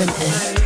Frequencies.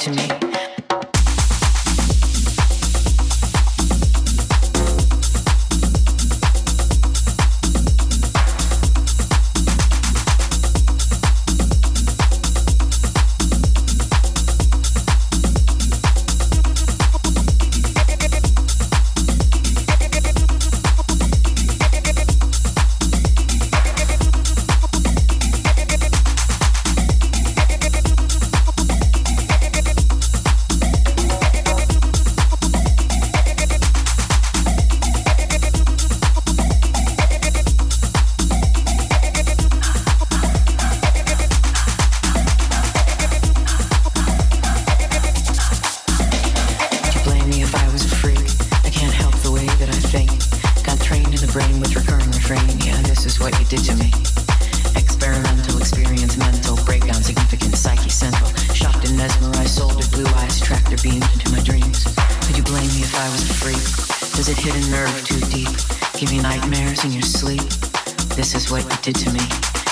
to me. Is what you did to me.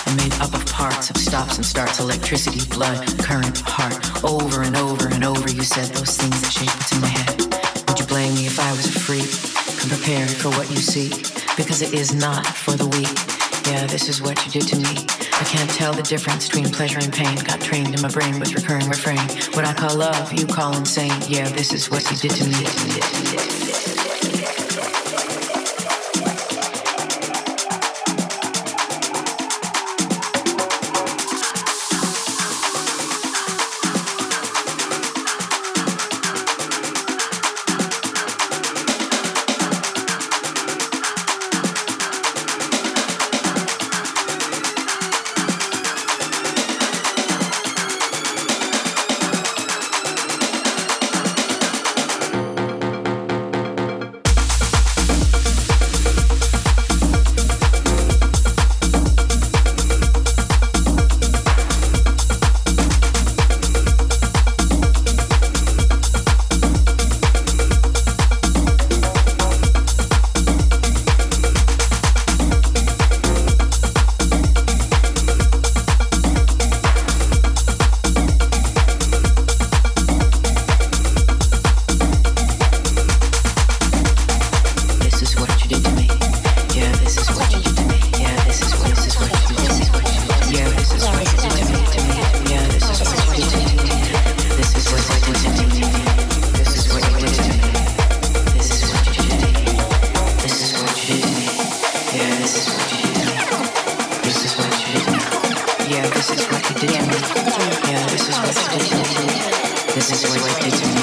I made up of parts of stops and starts, electricity, blood, current, heart. Over and over and over, you said those things that shaped what's in my head. Would you blame me if I was a freak? Come prepared for what you seek, because it is not for the weak. Yeah, this is what you did to me. I can't tell the difference between pleasure and pain. Got trained in my brain with recurring refrain. What I call love, you call insane. Yeah, this is what you did to me. just like you do.